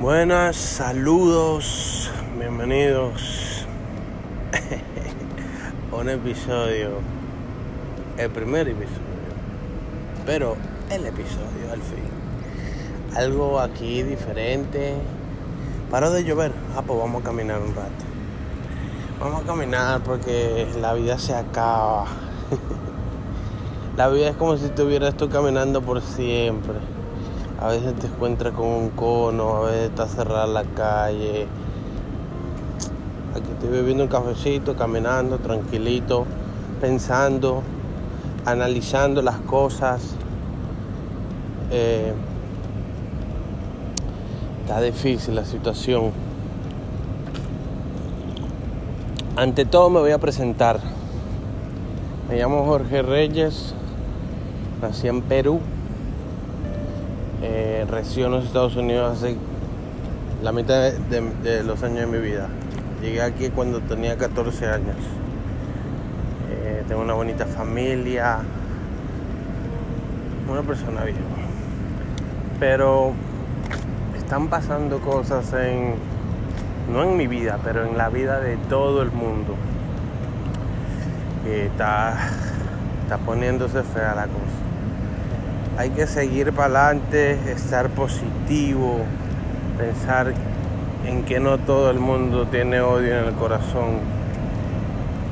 Buenas, saludos, bienvenidos a un episodio, el primer episodio, pero el episodio al fin. Algo aquí diferente. Paró de llover, ah, pues vamos a caminar un rato. Vamos a caminar porque la vida se acaba. la vida es como si estuvieras tú caminando por siempre. A veces te encuentras con un cono, a veces está cerrada la calle. Aquí estoy bebiendo un cafecito, caminando, tranquilito, pensando, analizando las cosas. Eh, está difícil la situación. Ante todo me voy a presentar. Me llamo Jorge Reyes, nací en Perú eh, en los Estados Unidos hace la mitad de, los años de mi vida. Llegué aquí cuando tenía 14 años. Eh, tengo una bonita familia, una persona bien. Pero están pasando cosas en, no en mi vida, pero en la vida de todo el mundo. está, está poniéndose fea la cosa hay que seguir para adelante, estar positivo, pensar en que no todo el mundo tiene odio en el corazón.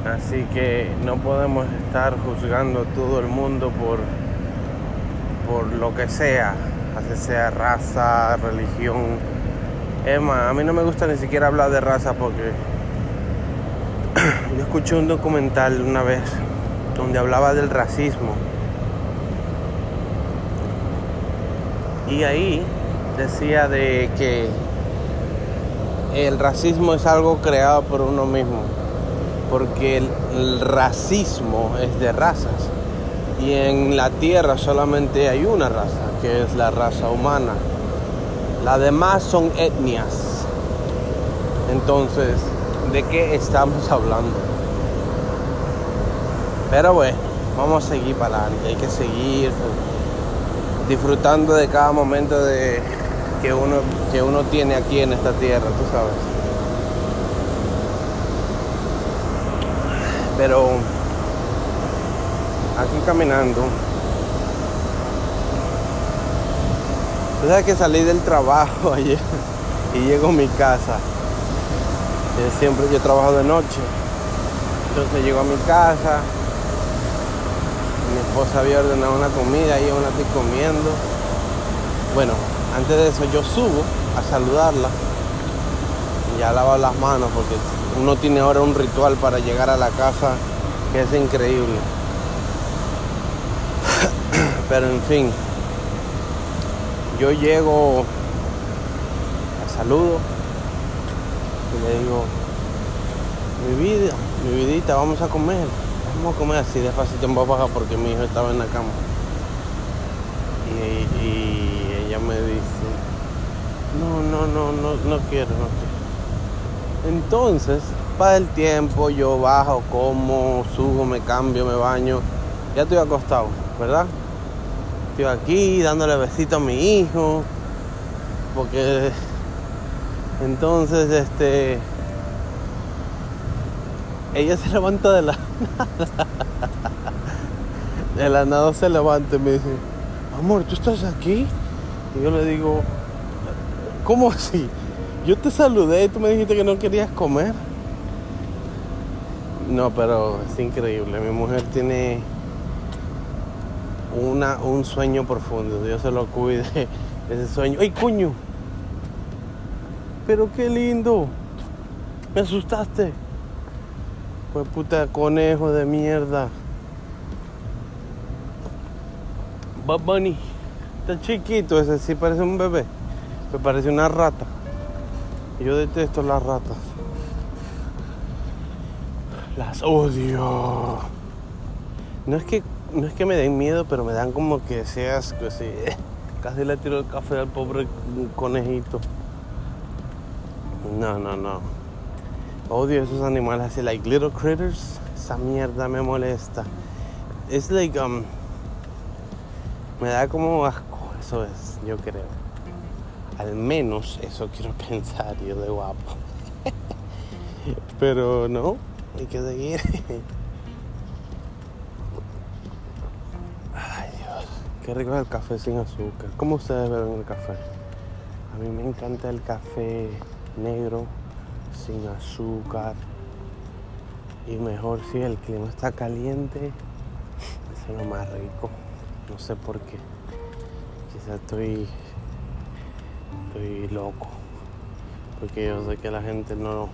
Así que no podemos estar juzgando a todo el mundo por, por lo que sea, así sea raza, religión. Emma, a mí no me gusta ni siquiera hablar de raza porque yo escuché un documental una vez donde hablaba del racismo Y ahí decía de que el racismo es algo creado por uno mismo, porque el, racismo es de razas y en la tierra solamente hay una raza, que es la raza humana. Las demás son etnias. Entonces, ¿de qué estamos hablando? Pero bueno, vamos a seguir para adelante, hay que seguir disfrutando de cada momento de que uno que uno tiene aquí en esta tierra, tú sabes. Pero aquí caminando, tú sabes que salí del trabajo ayer y llego a mi casa. Siempre yo trabajo de noche. Entonces llego a mi casa, esposa había ordenado una comida y yo la comiendo. Bueno, antes de eso yo subo a saludarla y a lavar las manos porque uno tiene ahora un ritual para llegar a la casa que es increíble. Pero en fin, yo llego, la saludo y le digo, mi vida, mi vidita, vamos a comer. Vamos a comer así despacito en voz baja porque mi hijo estaba en la cama. Y, ella me dice, no, no, no, no, no quiero, no quiero. Entonces, para el tiempo, yo bajo, como, subo, me cambio, me baño. Ya estoy acostado, ¿verdad? Estoy aquí dándole besito a mi hijo. Porque entonces, este ella se levanta de la nada. De la nada se levanta y me dice, amor, ¿tú estás aquí? Y yo le digo, ¿cómo así? Yo te saludé y tú me dijiste que no querías comer. No, pero es increíble. Mi mujer tiene una, un sueño profundo. Dios se lo cuide. Ese sueño. ¡Ay, cuño! Pero qué lindo. Me asustaste. Pues puta conejo de mierda. Bob Bunny. Está chiquito ese, sí parece un bebé. Me parece una rata. Yo detesto las ratas. Las odio. No es que no es que me den miedo, pero me dan como que seas así. Casi le tiro el café al pobre conejito. No, no, no. Odio esos animales así, like little critters. Esa mierda me molesta. Es like, um, me da como asco, eso es, yo creo. Al menos eso quiero pensar yo de guapo. Pero no, hay que seguir. Ay Dios, qué rico es el café sin azúcar. ¿Cómo ustedes beben el café? A mí me encanta el café negro, sin azúcar. Y mejor si el clima está caliente, es lo más rico. No sé por qué. Quizás estoy, estoy loco. Porque yo sé que a la gente no,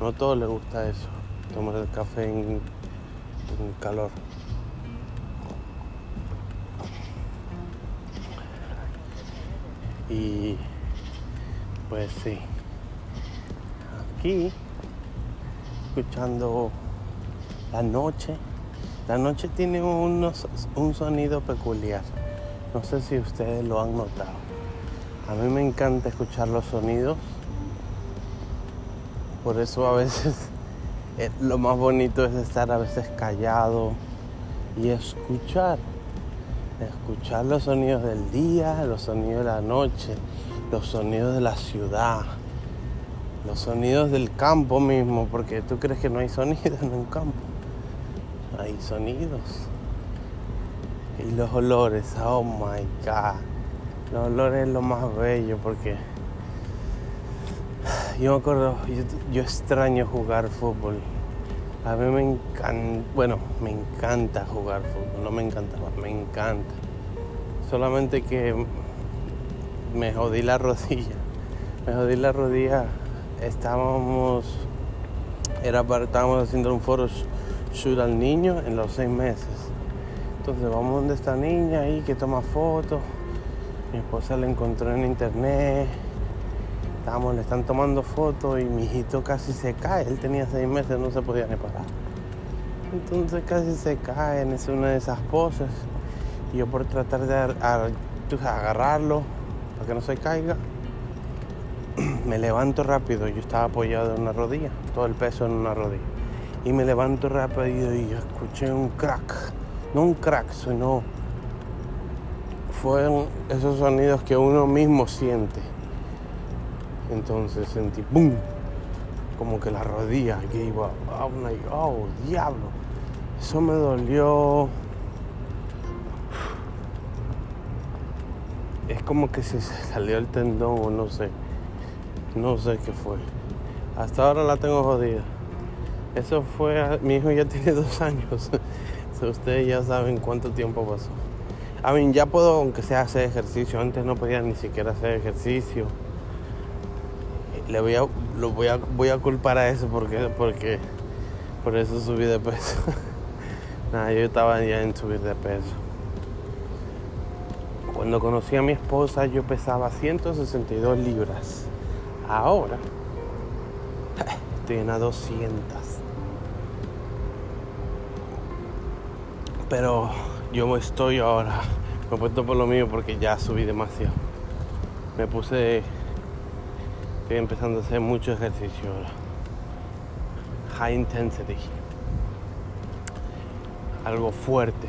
no a todos gusta eso. Tomar el café en, en calor. Y pues sí. Escuchando la noche. La noche tiene unos, un sonido peculiar. No sé si ustedes lo han notado. A mí me encanta escuchar los sonidos. Por eso a veces eh, lo más bonito es estar a veces callado y escuchar. Escuchar los sonidos del día, los sonidos de la noche, los sonidos de la ciudad, los sonidos del campo mismo, porque tú crees que no hay sonidos en un campo. Hay sonidos. Y los olores, oh my god. Los olores es lo más bello porque yo me acuerdo, yo, yo extraño jugar fútbol. A mí me encanta, bueno, me encanta jugar fútbol, no me encantaba, me encanta. Solamente que me jodí la rodilla. Me jodí la rodilla. Estábamos, era para, estábamos haciendo un foro shoot al niño en los seis meses. Entonces vamos donde esta niña ahí que toma fotos. Mi esposa la encontró en internet. Estábamos, le están tomando fotos y mi hijito casi se cae. Él tenía seis meses, no se podía ni parar. Entonces casi se cae en una de esas poses. Y yo por tratar de agarrarlo para que no se caiga, me levanto rápido. Yo estaba apoyado en una rodilla, todo el peso en una rodilla. Y me levanto rápido y escuché un crack. No un crack, sino fueron esos sonidos que uno mismo siente. Entonces sentí ¡boom! Como que la rodilla gave up. Like, oh, diablo. Eso me dolió. Es como que se salió el tendón o no sé. No sé qué fue. Hasta ahora la tengo jodida. Eso fue. Mi hijo ya tiene dos años. ustedes ya saben cuánto tiempo pasó. A mí ya puedo, aunque sea hacer ejercicio. Antes no podía ni siquiera hacer ejercicio. Le voy a, lo voy a, voy a culpar a eso porque, porque por eso subí de peso. Nada, yo estaba ya en subir de peso. Cuando conocí a mi esposa yo pesaba 162 libras. Ahora estoy en a 200. Pero yo estoy ahora, me he puesto por lo mío porque ya subí demasiado. Me puse, estoy empezando a hacer mucho ejercicio ahora. High intensity. Algo fuerte.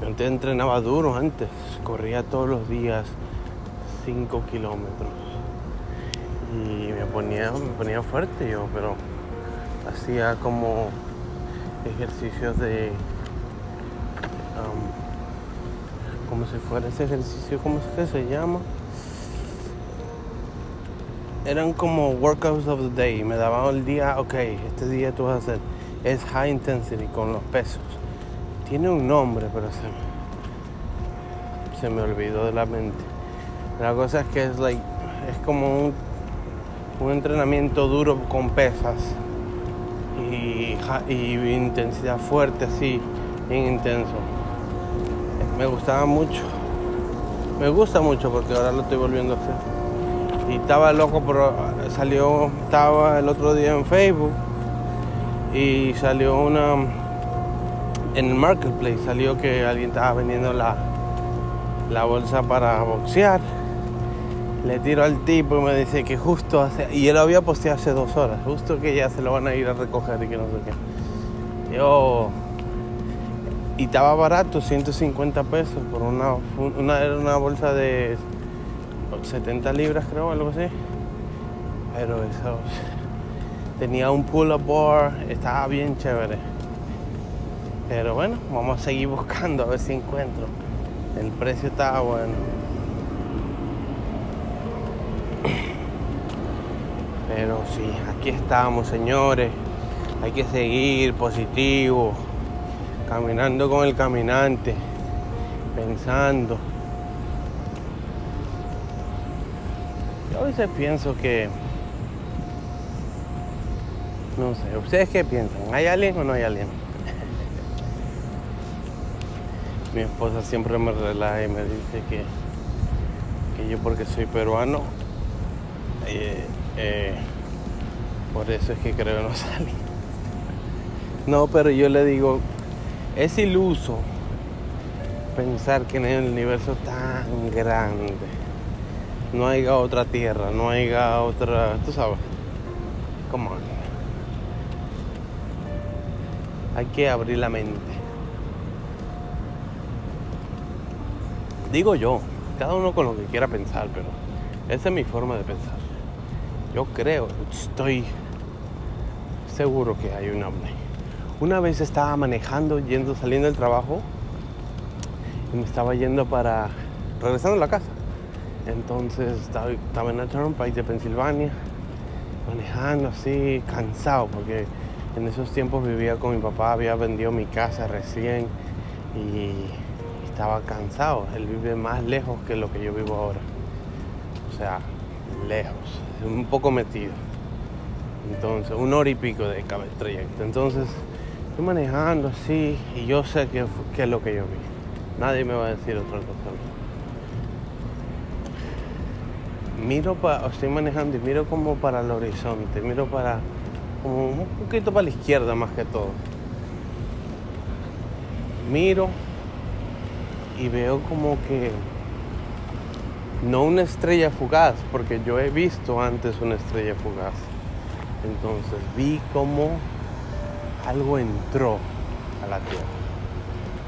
Yo antes entrenaba duro antes, corría todos los días 5 kilómetros. Y me ponía, me ponía fuerte yo, pero hacía como ejercicios de como si fuera ese ejercicio, ¿cómo es que se llama? Eran como workouts of the day. Me daban el día, ok, este día tú vas a hacer. Es high intensity con los pesos. Tiene un nombre, pero se se me olvidó de la mente. La cosa es que es, like, es como un, un entrenamiento duro con pesas y, intensidad fuerte, así, bien intenso me gustaba mucho. Me gusta mucho porque ahora lo estoy volviendo a hacer. Y estaba loco, pero salió, estaba el otro día en Facebook y salió una, en el marketplace salió que alguien estaba vendiendo la, la bolsa para boxear. Le tiro al tipo y me dice que justo hace, y él había posteado hace dos horas, justo que ya se lo van a ir a recoger y que no sé qué. Yo y estaba barato, 150 pesos por una, una, una bolsa de, 70 libras creo, algo así. Pero eso tenía un pull-up bar, estaba bien chévere. Pero bueno, vamos a seguir buscando a ver si encuentro. El precio estaba bueno. Pero sí, aquí estamos, señores. Hay que seguir positivo, caminando con el caminante, pensando. Yo a veces pienso que, no sé, ¿ustedes qué piensan? ¿Hay alguien o no hay alguien? Mi esposa siempre me relaja y me dice que, que yo porque soy peruano, eh, eh, por eso es que creo no salí. No, pero yo le digo, es iluso pensar que en el universo tan grande no haya otra tierra, no haya otra, tú sabes, come on. Hay que abrir la mente. Digo yo, cada uno con lo que quiera pensar, pero esa es mi forma de pensar. Yo creo, estoy seguro que hay un ovni. Una vez estaba manejando, yendo, saliendo del trabajo y me estaba yendo para, regresando a la casa. Entonces estaba, en el Turnpike de Pensilvania, manejando así, cansado, porque en esos tiempos vivía con mi papá, había vendido mi casa recién y estaba cansado. Él vive más lejos que lo que yo vivo ahora. O sea, lejos, un poco metido. Entonces, un hora y pico de trayecto. Entonces, estoy manejando así y yo sé que, es lo que yo vi. Nadie me va a decir otra cosa. Miro para, estoy manejando y miro como para el horizonte, miro para, como un poquito para la izquierda más que todo. Miro y veo como que no una estrella fugaz, porque yo he visto antes una estrella fugaz. Entonces vi como algo entró a la tierra,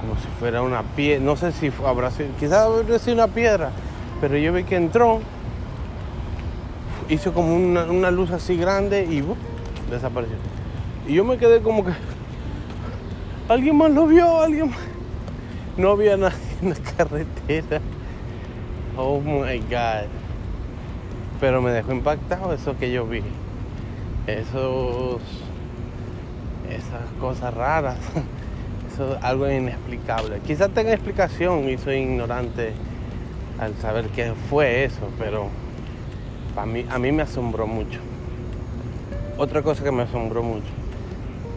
como si fuera una piedra, no sé si habrá sido, quizás habrá sido una piedra, pero yo vi que entró, hizo como una, luz así grande y desapareció. Y yo me quedé como que, alguien más lo vio, alguien más. No había nadie en la carretera. Oh my God. Pero me dejó impactado eso que yo vi. Esos. Esas cosas raras. Eso es algo inexplicable. Quizás tenga explicación y soy ignorante al saber qué fue eso, pero para mí, a mí me asombró mucho. Otra cosa que me asombró mucho,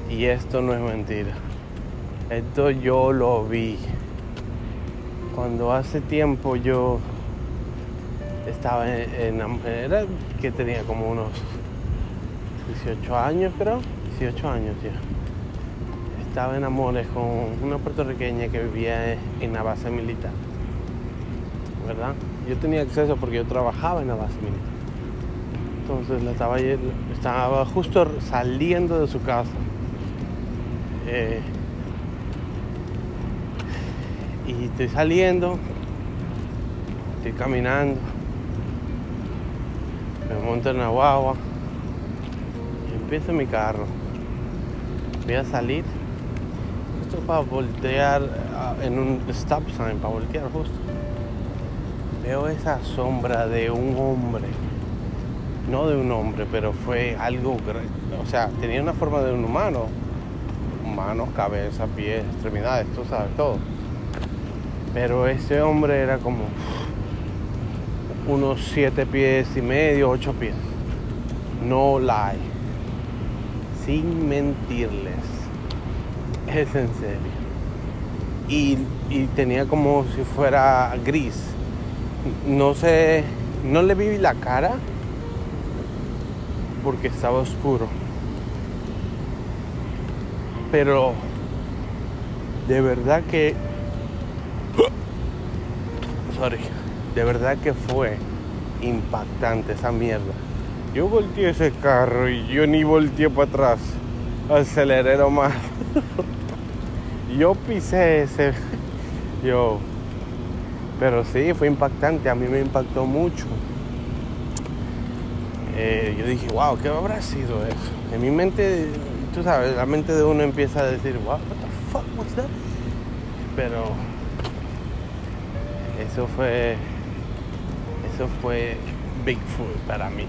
y esto no es mentira, esto yo lo vi. Cuando hace tiempo yo estaba en, era que tenía como unos 18 años creo. 18 años ya. Estaba en amores con una puertorriqueña que vivía en la base militar verdad yo tenía acceso porque yo trabajaba en la base militar. Entonces la estaba estaba justo saliendo de su casa. Eh, y estoy saliendo estoy caminando me monto en la guagua y empiezo mi carro. Voy a salir justo para voltear ah, en un stop sign, para voltear justo. Veo esa sombra de un hombre. No de un hombre, pero fue algo, o sea, tenía una forma de un humano. Manos, cabeza, pies, extremidades, tú sabes, todo. Pero ese hombre era como unos siete pies y medio, ocho pies. No lie. Sin mentirles. Es en serio. Y, y, tenía como si fuera gris. No sé, no le vi la cara porque estaba oscuro. Pero de verdad que... Sorry de verdad que fue impactante esa mierda. Yo volteé ese carro y yo ni volteé para atrás. Aceleré más. yo pisé ese. Yo. Pero sí, fue impactante, a mí me impactó mucho. Eh, yo dije, wow, ¿qué habrá sido eso? En mi mente, tú sabes, la mente de uno empieza a decir, wow, what the fuck was that? Pero eso fue, eso fue Bigfoot para mí,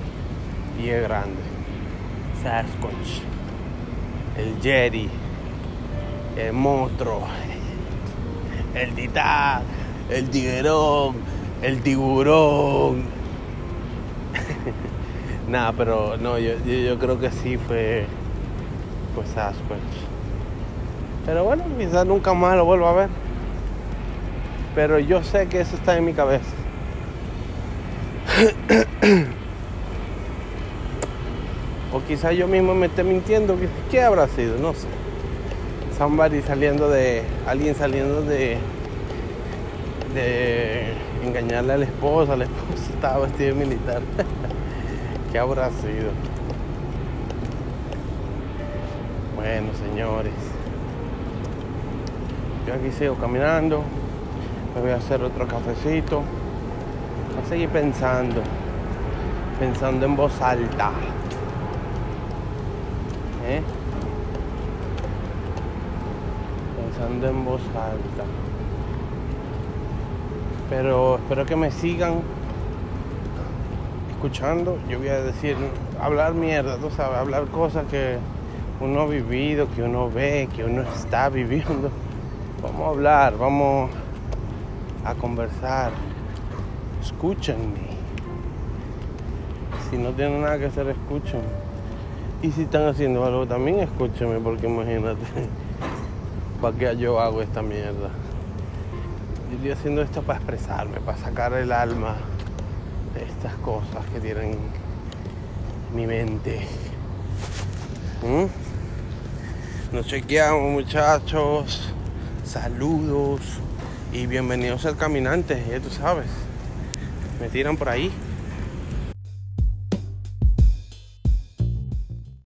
y es grande. Sasquatch, el Jerry, el monstruo, el titán, el tiguerón, el tiburón. Nada, pero no, yo, yo, creo que sí fue, fue Sasquatch. Pero bueno, quizás nunca más lo vuelvo a ver. Pero yo sé que eso está en mi cabeza. o quizás yo mismo me esté mintiendo. ¿Qué habrá sido? No sé. Somebody saliendo de. Alguien saliendo de. de engañarle a la esposa. La esposa estaba vestida militar. ¿Qué habrá sido? Bueno, señores. Yo aquí sigo caminando. Me voy a hacer otro cafecito. Voy a seguir pensando. Pensando en voz alta. ¿Eh? Pensando en voz alta. Pero espero que me sigan escuchando. Yo voy a decir, hablar mierda, tú sabes, hablar cosas que uno ha vivido, que uno ve, que uno está viviendo. Vamos a hablar, vamos a conversar. Escúchenme. Si no tienen nada que hacer, escúchenme. Y si están haciendo algo también, escúchenme, porque imagínate, ¿para qué yo hago esta mierda? Yo estoy haciendo esto para expresarme, para sacar el alma de estas cosas que tienen mi mente. ¿Mm? Nos chequeamos, muchachos. Saludos y bienvenidos al caminante, ya tú sabes. Me tiran por ahí.